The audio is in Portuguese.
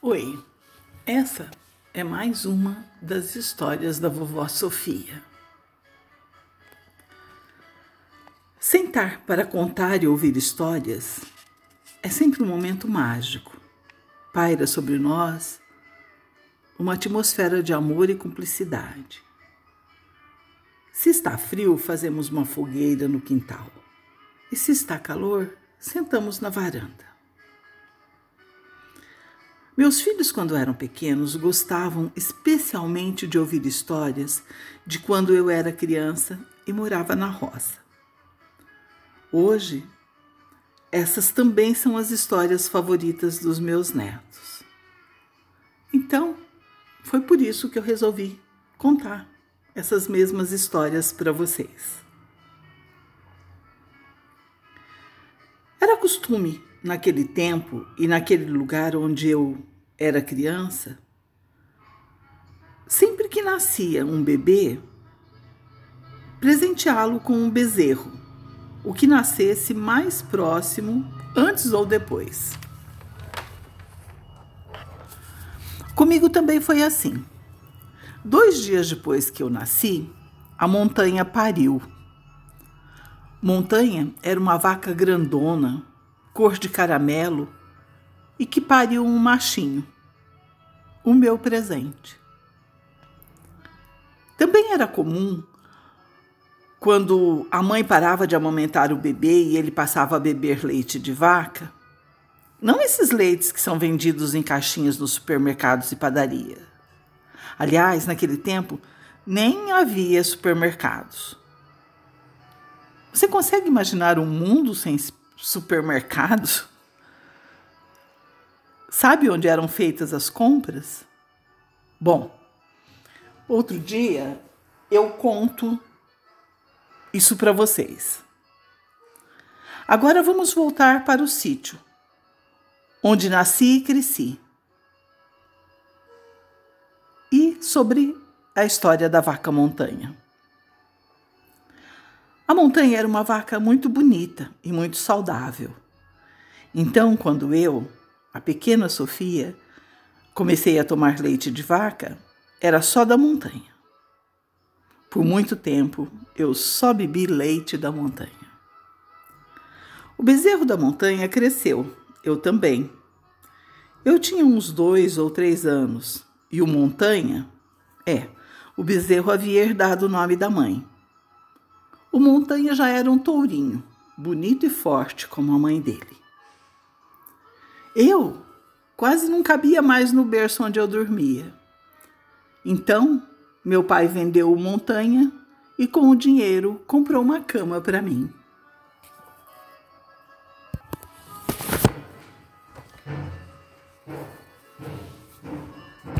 Oi, essa é mais uma das histórias da vovó Sofia. Sentar para contar e ouvir histórias é sempre um momento mágico. Paira sobre nós uma atmosfera de amor e cumplicidade. Se está frio, fazemos uma fogueira no quintal. E se está calor, sentamos na varanda. Meus filhos, quando eram pequenos, gostavam especialmente de ouvir histórias de quando eu era criança e morava na roça. Hoje, essas também são as histórias favoritas dos meus netos. Então, foi por isso que eu resolvi contar essas mesmas histórias para vocês. Era costume naquele tempo e naquele lugar onde eu era criança, sempre que nascia um bebê, presenteá-lo com um bezerro, o que nascesse mais próximo, antes ou depois. Comigo também foi assim. Dois dias depois que eu nasci, a montanha pariu. Montanha era uma vaca grandona, cor de caramelo e que pariu um machinho, o meu presente. Também era comum quando a mãe parava de amamentar o bebê e ele passava a beber leite de vaca, não esses leites que são vendidos em caixinhas nos supermercados e padaria. Aliás, naquele tempo, nem havia supermercados. Você consegue imaginar um mundo sem supermercados? Sabe onde eram feitas as compras? Bom, outro dia eu conto isso para vocês. Agora vamos voltar para o sítio, onde nasci e cresci. E sobre a história da vaca montanha. A montanha era uma vaca muito bonita e muito saudável. Então, quando eu, a pequena Sofia, comecei a tomar leite de vaca, era só da montanha. Por muito tempo, eu só bebi leite da montanha. O bezerro da montanha cresceu, eu também. Eu tinha uns dois ou três anos e o montanha, é, o bezerro havia herdado o nome da mãe. O Montanha já era um tourinho, bonito e forte como a mãe dele. Eu quase não cabia mais no berço onde eu dormia. Então, meu pai vendeu o Montanha e com o dinheiro comprou uma cama para mim.